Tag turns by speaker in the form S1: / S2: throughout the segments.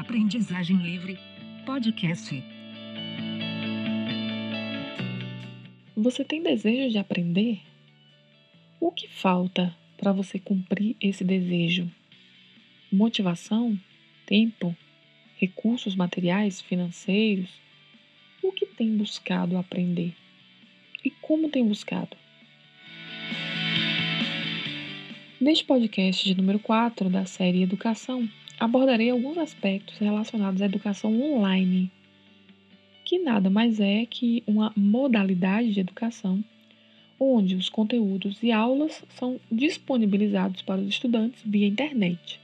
S1: Aprendizagem Livre Podcast.
S2: Você tem desejo de aprender? O que falta para você cumprir esse desejo? Motivação? Tempo? Recursos materiais, financeiros? O que tem buscado aprender? E como tem buscado? Neste podcast de número 4 da série Educação, abordarei alguns aspectos relacionados à educação online, que nada mais é que uma modalidade de educação onde os conteúdos e aulas são disponibilizados para os estudantes via internet,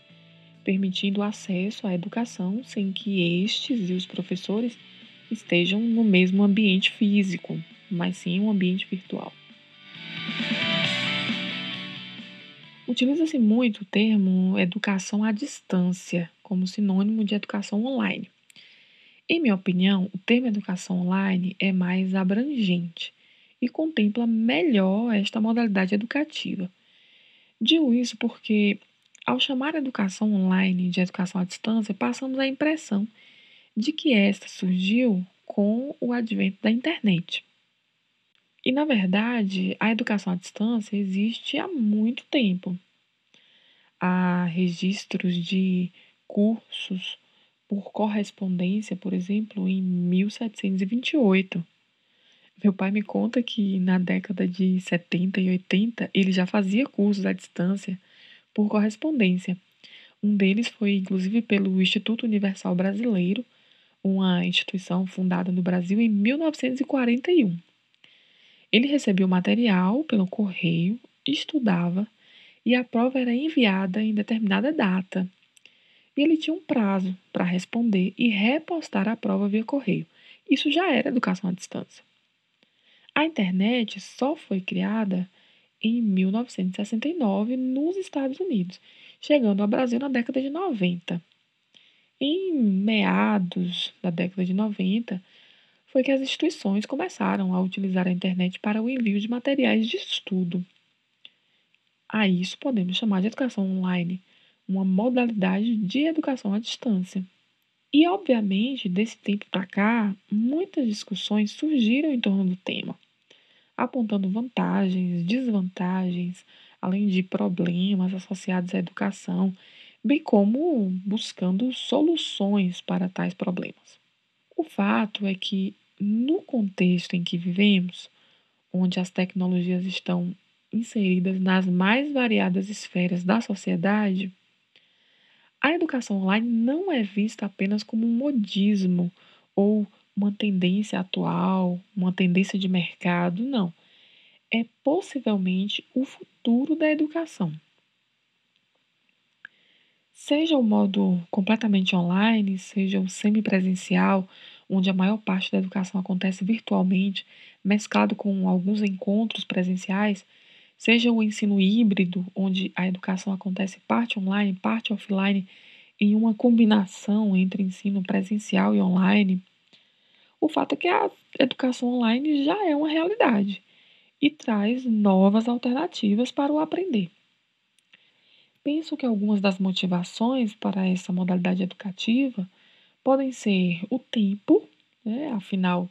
S2: permitindo acesso à educação sem que estes e os professores estejam no mesmo ambiente físico, mas sim um ambiente virtual. Utiliza-se muito o termo educação à distância como sinônimo de educação online. Em minha opinião, o termo educação online é mais abrangente e contempla melhor esta modalidade educativa. Digo isso porque, ao chamar a educação online de educação à distância, passamos a impressão de que esta surgiu com o advento da internet. E, na verdade, a educação à distância existe há muito tempo. Há registros de cursos por correspondência, por exemplo, em 1728. Meu pai me conta que na década de 70 e 80 ele já fazia cursos à distância por correspondência. Um deles foi inclusive pelo Instituto Universal Brasileiro, uma instituição fundada no Brasil em 1941. Ele recebia o material pelo correio, estudava e a prova era enviada em determinada data. E ele tinha um prazo para responder e repostar a prova via correio. Isso já era educação à distância. A internet só foi criada em 1969 nos Estados Unidos, chegando ao Brasil na década de 90. Em meados da década de 90, foi que as instituições começaram a utilizar a internet para o envio de materiais de estudo. A isso podemos chamar de educação online, uma modalidade de educação à distância. E, obviamente, desse tempo para cá, muitas discussões surgiram em torno do tema, apontando vantagens, desvantagens, além de problemas associados à educação, bem como buscando soluções para tais problemas. O fato é que no contexto em que vivemos, onde as tecnologias estão inseridas nas mais variadas esferas da sociedade, a educação online não é vista apenas como um modismo ou uma tendência atual, uma tendência de mercado, não. É possivelmente o futuro da educação. Seja o modo completamente online, seja o semipresencial, onde a maior parte da educação acontece virtualmente, mesclado com alguns encontros presenciais, seja o ensino híbrido, onde a educação acontece parte online, parte offline, em uma combinação entre ensino presencial e online, o fato é que a educação online já é uma realidade e traz novas alternativas para o aprender. Penso que algumas das motivações para essa modalidade educativa podem ser o tempo, né? afinal,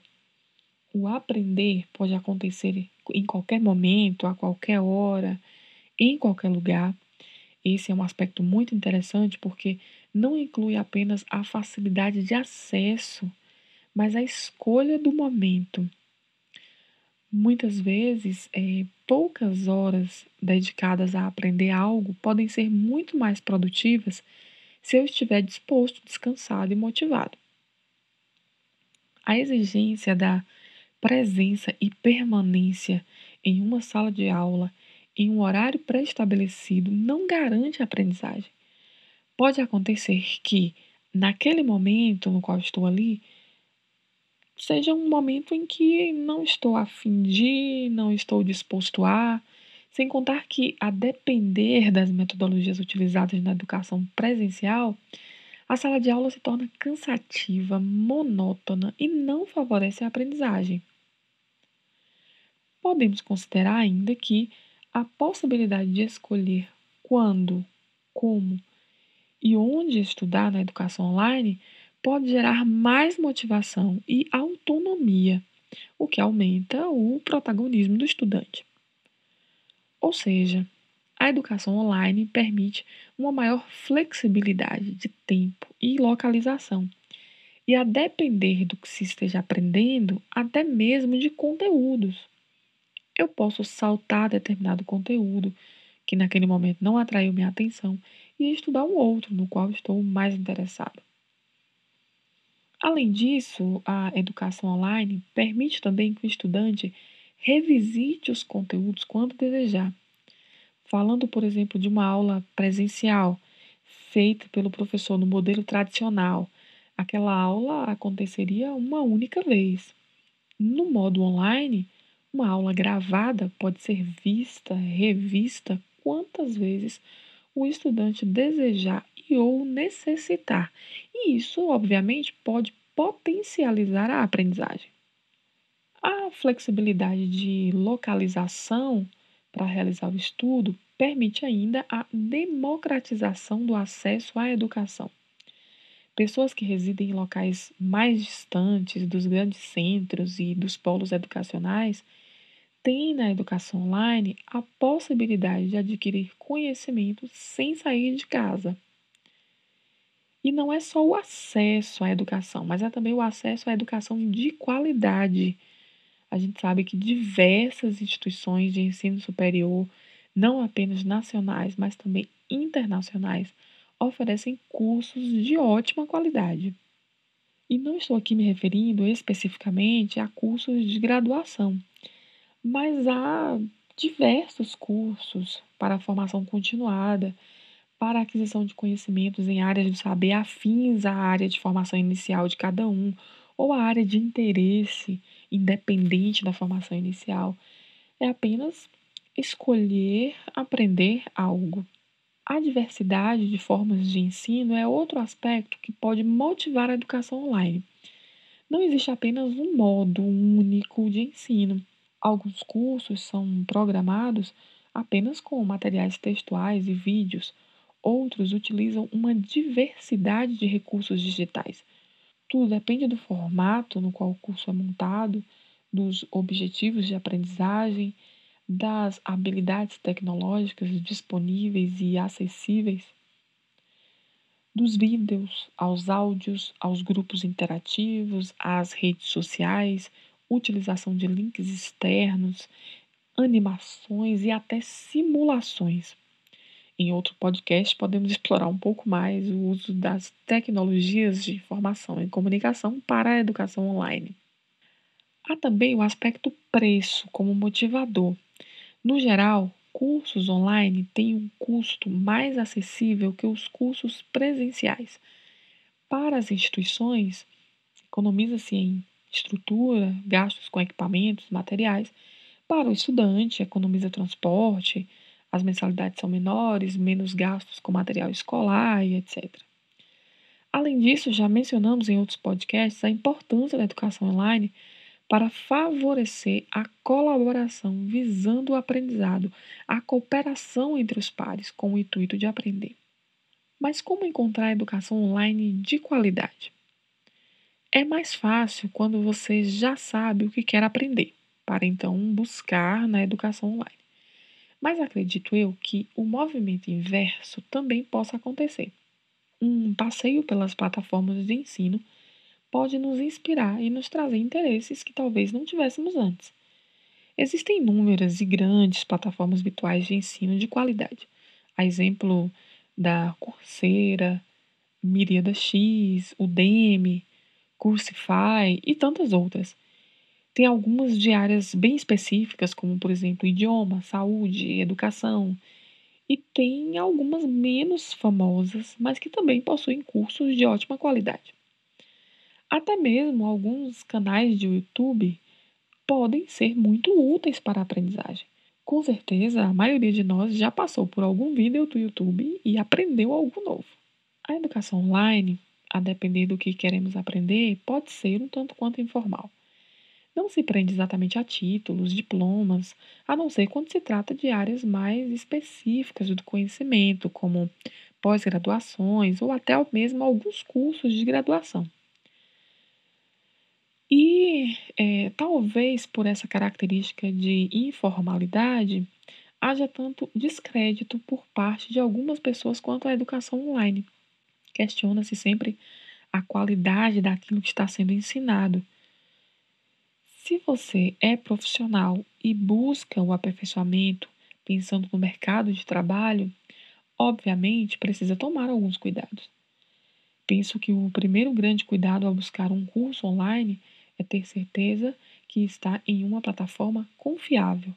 S2: o aprender pode acontecer em qualquer momento, a qualquer hora, em qualquer lugar. Esse é um aspecto muito interessante porque não inclui apenas a facilidade de acesso, mas a escolha do momento. Muitas vezes, é, poucas horas dedicadas a aprender algo podem ser muito mais produtivas se eu estiver disposto, descansado e motivado. A exigência da presença e permanência em uma sala de aula em um horário pré-estabelecido não garante a aprendizagem. Pode acontecer que, naquele momento no qual estou ali, seja um momento em que não estou a de, não estou disposto a, sem contar que, a depender das metodologias utilizadas na educação presencial, a sala de aula se torna cansativa, monótona e não favorece a aprendizagem. Podemos considerar ainda que a possibilidade de escolher quando, como e onde estudar na educação online pode gerar mais motivação e autonomia, o que aumenta o protagonismo do estudante. Ou seja, a educação online permite uma maior flexibilidade de tempo e localização, e a depender do que se esteja aprendendo, até mesmo de conteúdos. Eu posso saltar determinado conteúdo que naquele momento não atraiu minha atenção e estudar um outro no qual estou mais interessado. Além disso, a educação online permite também que o estudante revisite os conteúdos quando desejar. Falando, por exemplo, de uma aula presencial feita pelo professor no modelo tradicional, aquela aula aconteceria uma única vez. No modo online, uma aula gravada pode ser vista, revista quantas vezes o estudante desejar ou necessitar. E isso, obviamente, pode potencializar a aprendizagem. A flexibilidade de localização para realizar o estudo permite ainda a democratização do acesso à educação. Pessoas que residem em locais mais distantes dos grandes centros e dos polos educacionais têm na educação online a possibilidade de adquirir conhecimento sem sair de casa. E não é só o acesso à educação, mas é também o acesso à educação de qualidade. A gente sabe que diversas instituições de ensino superior, não apenas nacionais, mas também internacionais, oferecem cursos de ótima qualidade. E não estou aqui me referindo especificamente a cursos de graduação, mas há diversos cursos para a formação continuada, para a aquisição de conhecimentos em áreas do saber afins à área de formação inicial de cada um, ou à área de interesse independente da formação inicial. É apenas escolher aprender algo. A diversidade de formas de ensino é outro aspecto que pode motivar a educação online. Não existe apenas um modo único de ensino. Alguns cursos são programados apenas com materiais textuais e vídeos, outros utilizam uma diversidade de recursos digitais. Tudo depende do formato no qual o curso é montado, dos objetivos de aprendizagem das habilidades tecnológicas disponíveis e acessíveis, dos vídeos aos áudios, aos grupos interativos, às redes sociais, utilização de links externos, animações e até simulações. Em outro podcast, podemos explorar um pouco mais o uso das tecnologias de informação e comunicação para a educação online. Há também o aspecto preço como motivador. No geral, cursos online têm um custo mais acessível que os cursos presenciais. Para as instituições, economiza-se em estrutura, gastos com equipamentos, materiais. Para o estudante, economiza transporte, as mensalidades são menores, menos gastos com material escolar e etc. Além disso, já mencionamos em outros podcasts a importância da educação online para favorecer a colaboração visando o aprendizado, a cooperação entre os pares com o intuito de aprender. Mas como encontrar educação online de qualidade? É mais fácil quando você já sabe o que quer aprender, para então buscar na educação online. Mas acredito eu que o movimento inverso também possa acontecer. Um passeio pelas plataformas de ensino pode nos inspirar e nos trazer interesses que talvez não tivéssemos antes. Existem inúmeras e grandes plataformas virtuais de ensino de qualidade, a exemplo da Coursera, Myriada X, Udemy, Coursify e tantas outras. Tem algumas de áreas bem específicas, como por exemplo idioma, saúde, educação, e tem algumas menos famosas, mas que também possuem cursos de ótima qualidade. Até mesmo alguns canais de YouTube podem ser muito úteis para a aprendizagem. Com certeza, a maioria de nós já passou por algum vídeo do YouTube e aprendeu algo novo. A educação online, a depender do que queremos aprender, pode ser um tanto quanto informal. Não se prende exatamente a títulos, diplomas, a não ser quando se trata de áreas mais específicas do conhecimento, como pós-graduações ou até mesmo alguns cursos de graduação. E é, talvez por essa característica de informalidade, haja tanto descrédito por parte de algumas pessoas quanto à educação online. Questiona-se sempre a qualidade daquilo que está sendo ensinado. Se você é profissional e busca o aperfeiçoamento pensando no mercado de trabalho, obviamente precisa tomar alguns cuidados. Penso que o primeiro grande cuidado ao buscar um curso online é ter certeza que está em uma plataforma confiável.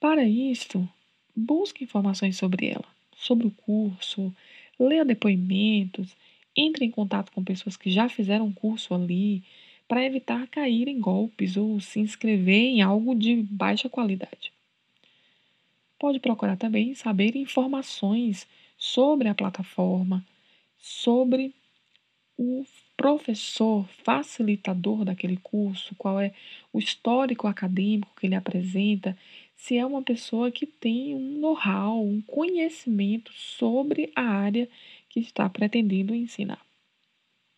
S2: Para isto, busque informações sobre ela, sobre o curso, leia depoimentos, entre em contato com pessoas que já fizeram um curso ali, para evitar cair em golpes ou se inscrever em algo de baixa qualidade. Pode procurar também saber informações sobre a plataforma, sobre o professor facilitador daquele curso, qual é o histórico acadêmico que ele apresenta, se é uma pessoa que tem um know-how, um conhecimento sobre a área que está pretendendo ensinar.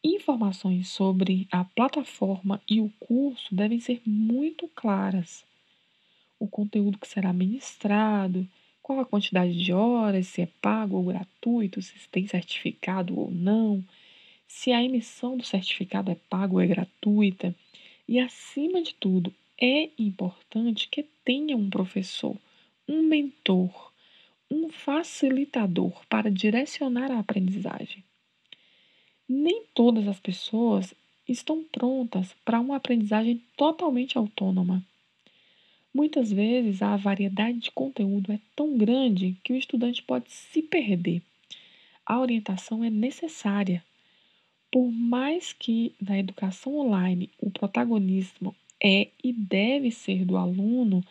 S2: Informações sobre a plataforma e o curso devem ser muito claras. O conteúdo que será ministrado, qual a quantidade de horas, se é pago ou gratuito, se tem certificado ou não, se a emissão do certificado é pago ou é gratuita. E, acima de tudo, é importante que tenha um professor, um mentor, um facilitador para direcionar a aprendizagem. Nem todas as pessoas estão prontas para uma aprendizagem totalmente autônoma. Muitas vezes a variedade de conteúdo é tão grande que o estudante pode se perder. A orientação é necessária. Por mais que na educação online o protagonismo é e deve ser do aluno,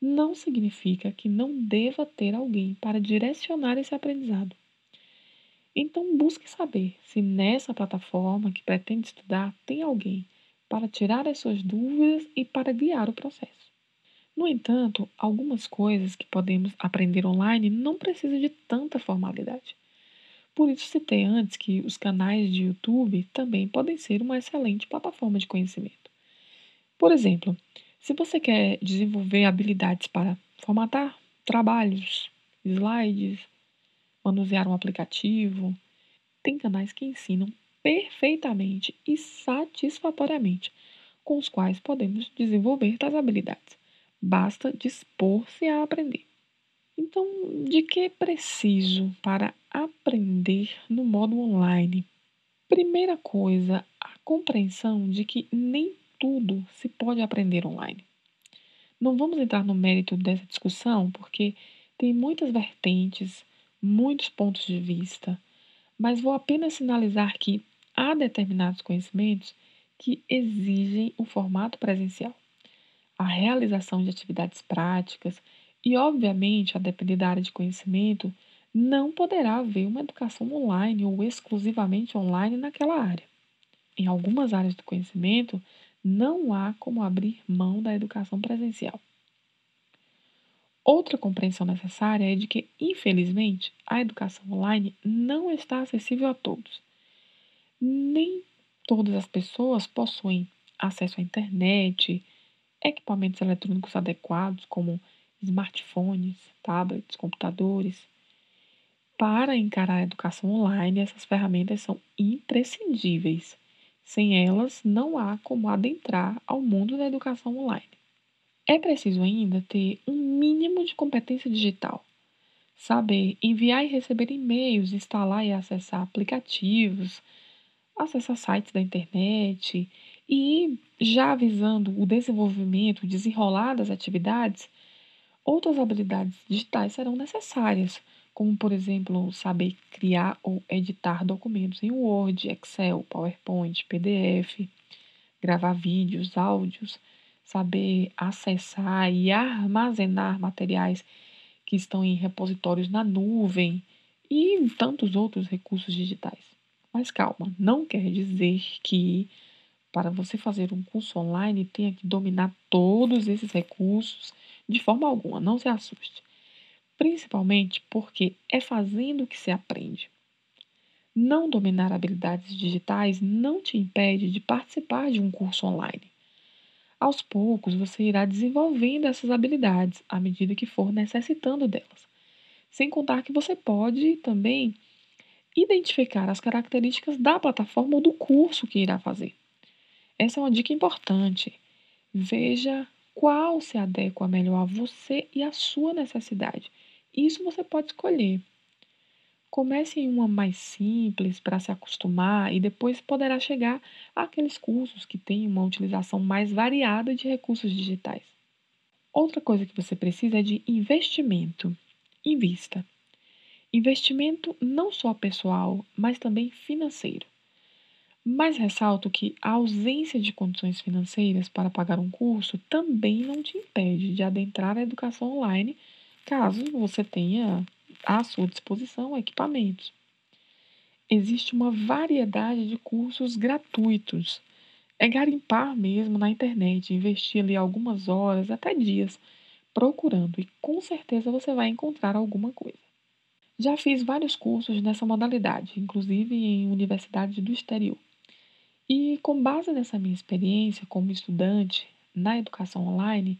S2: não significa que não deva ter alguém para direcionar esse aprendizado. Então, busque saber se nessa plataforma que pretende estudar tem alguém para tirar as suas dúvidas e para guiar o processo. No entanto, algumas coisas que podemos aprender online não precisam de tanta formalidade. Por isso, citei antes que os canais de YouTube também podem ser uma excelente plataforma de conhecimento. Por exemplo, se você quer desenvolver habilidades para formatar trabalhos, slides, manusear um aplicativo, tem canais que ensinam perfeitamente e satisfatoriamente com os quais podemos desenvolver tais habilidades. Basta dispor-se a aprender. Então, de que preciso para aprender no modo online? Primeira coisa, a compreensão de que nem tudo se pode aprender online. Não vamos entrar no mérito dessa discussão, porque tem muitas vertentes, muitos pontos de vista, mas vou apenas sinalizar que há determinados conhecimentos que exigem o formato presencial, a realização de atividades práticas e, obviamente, a depender da área de conhecimento, não poderá haver uma educação online ou exclusivamente online naquela área. Em algumas áreas do conhecimento, não há como abrir mão da educação presencial. Outra compreensão necessária é de que, infelizmente, a educação online não está acessível a todos. Nem todas as pessoas possuem acesso à internet, equipamentos eletrônicos adequados, como smartphones, tablets, computadores. Para encarar a educação online, essas ferramentas são imprescindíveis. Sem elas, não há como adentrar ao mundo da educação online. É preciso ainda ter um mínimo de competência digital. Saber enviar e receber e-mails, instalar e acessar aplicativos, acessar sites da internet e já avisando o desenvolvimento, o desenrolar das atividades, outras habilidades digitais serão necessárias, como, por exemplo, saber criar ou editar documentos em Word, Excel, PowerPoint, PDF, gravar vídeos, áudios, saber acessar e armazenar materiais que estão em repositórios na nuvem e tantos outros recursos digitais. Mas calma, não quer dizer que para você fazer um curso online tenha que dominar todos esses recursos de forma alguma, não se assuste principalmente porque é fazendo que se aprende. Não dominar habilidades digitais não te impede de participar de um curso online. Aos poucos, você irá desenvolvendo essas habilidades à medida que for necessitando delas. Sem contar que você pode também identificar as características da plataforma ou do curso que irá fazer. Essa é uma dica importante. Veja qual se adequa melhor a você e à sua necessidade. Isso você pode escolher. Comece em uma mais simples para se acostumar e depois poderá chegar àqueles cursos que têm uma utilização mais variada de recursos digitais. Outra coisa que você precisa é de investimento. Invista. Investimento não só pessoal, mas também financeiro. Mas ressalto que a ausência de condições financeiras para pagar um curso também não te impede de adentrar a educação online, caso você tenha à sua disposição equipamentos. Existe uma variedade de cursos gratuitos. É garimpar mesmo na internet, investir ali algumas horas, até dias, procurando, e com certeza você vai encontrar alguma coisa. Já fiz vários cursos nessa modalidade, inclusive em universidades do exterior. E com base nessa minha experiência como estudante na educação online,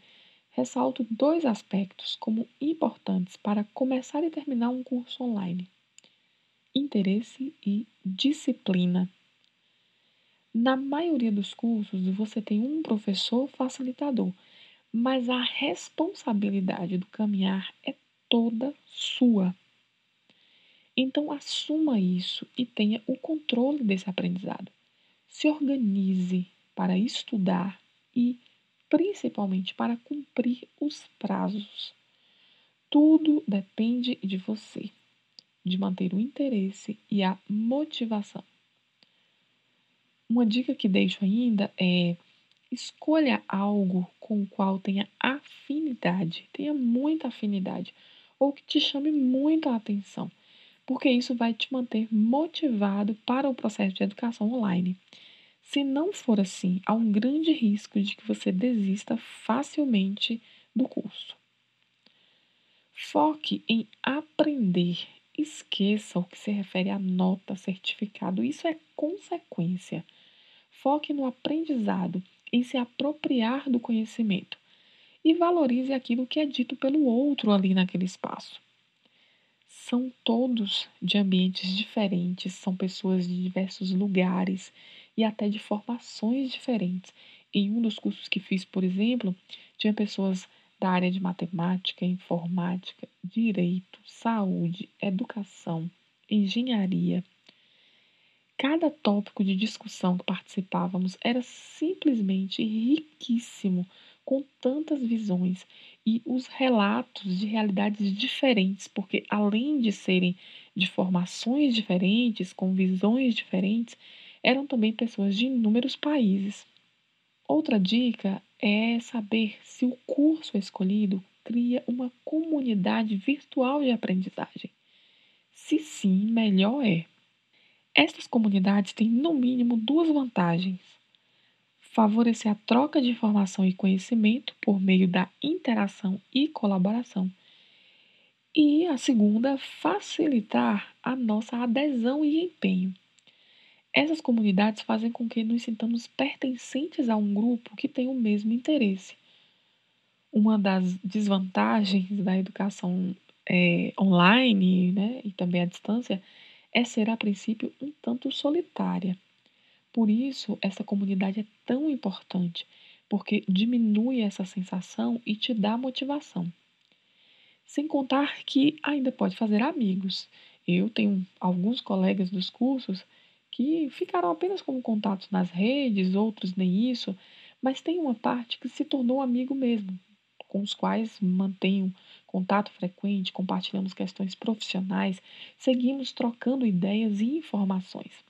S2: ressalto dois aspectos como importantes para começar e terminar um curso online: interesse e disciplina. Na maioria dos cursos, você tem um professor facilitador, mas a responsabilidade do caminhar é toda sua. Então, assuma isso e tenha o controle desse aprendizado. Se organize para estudar e principalmente para cumprir os prazos. Tudo depende de você, de manter o interesse e a motivação. Uma dica que deixo ainda é escolha algo com o qual tenha afinidade, tenha muita afinidade, ou que te chame muito a atenção, porque isso vai te manter motivado para o processo de educação online. Se não for assim, há um grande risco de que você desista facilmente do curso. Foque em aprender. Esqueça o que se refere a nota, certificado. Isso é consequência. Foque no aprendizado, em se apropriar do conhecimento e valorize aquilo que é dito pelo outro ali naquele espaço. São todos de ambientes diferentes, são pessoas de diversos lugares e até de formações diferentes. Em um dos cursos que fiz, por exemplo, tinha pessoas da área de matemática, informática, direito, saúde, educação, engenharia. Cada tópico de discussão que participávamos era simplesmente riquíssimo, com tantas visões e os relatos de realidades diferentes, porque além de serem de formações diferentes, com visões diferentes, eram também pessoas de inúmeros países. Outra dica é saber se o curso escolhido cria uma comunidade virtual de aprendizagem. Se sim, melhor é. Estas comunidades têm, no mínimo, duas vantagens: favorecer a troca de informação e conhecimento por meio da interação e colaboração, e a segunda, facilitar a nossa adesão e empenho. Essas comunidades fazem com que nos sintamos pertencentes a um grupo que tem o mesmo interesse. Uma das desvantagens da educação é, online né, e também à distância é ser, a princípio, um tanto solitária. Por isso, essa comunidade é tão importante, porque diminui essa sensação e te dá motivação. Sem contar que ainda pode fazer amigos. Eu tenho alguns colegas dos cursos que ficaram apenas como contatos nas redes, outros nem isso, mas tem uma parte que se tornou amigo mesmo, com os quais mantenho contato frequente, compartilhamos questões profissionais, seguimos trocando ideias e informações.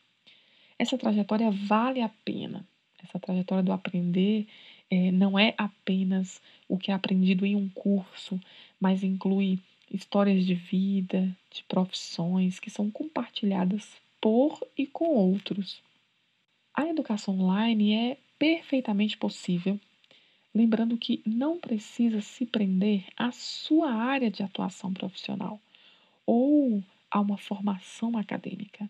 S2: Essa trajetória vale a pena. Essa trajetória do aprender é, não é apenas o que é aprendido em um curso, mas inclui histórias de vida, de profissões que são compartilhadas por e com outros. A educação online é perfeitamente possível. lembrando que não precisa se prender à sua área de atuação profissional ou a uma formação acadêmica.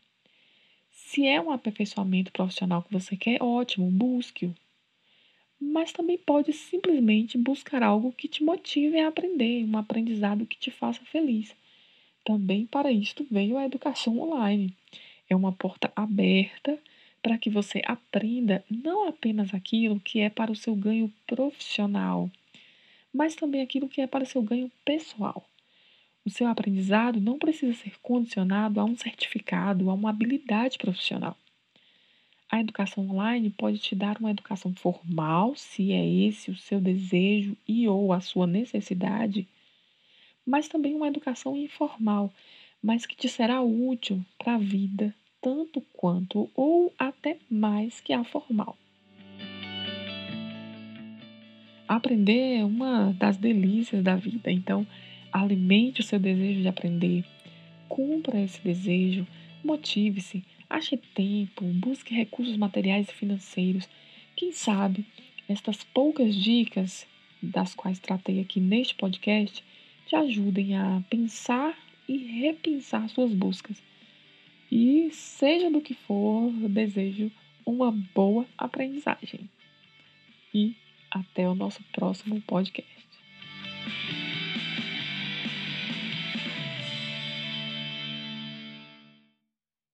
S2: Se é um aperfeiçoamento profissional que você quer, ótimo, busque-o. Mas também pode simplesmente buscar algo que te motive a aprender, um aprendizado que te faça feliz. Também para isto veio a educação online. É uma porta aberta para que você aprenda não apenas aquilo que é para o seu ganho profissional, mas também aquilo que é para o seu ganho pessoal. O seu aprendizado não precisa ser condicionado a um certificado, a uma habilidade profissional. A educação online pode te dar uma educação formal, se é esse o seu desejo e ou a sua necessidade, mas também uma educação informal, mas que te será útil para a vida tanto quanto ou até mais que a formal. Aprender é uma das delícias da vida, então alimente o seu desejo de aprender, cumpra esse desejo, motive-se, ache tempo, busque recursos materiais e financeiros. Quem sabe estas poucas dicas das quais tratei aqui neste podcast te ajudem a pensar e repensar suas buscas e, seja do que for, desejo uma boa aprendizagem. E até o nosso próximo podcast.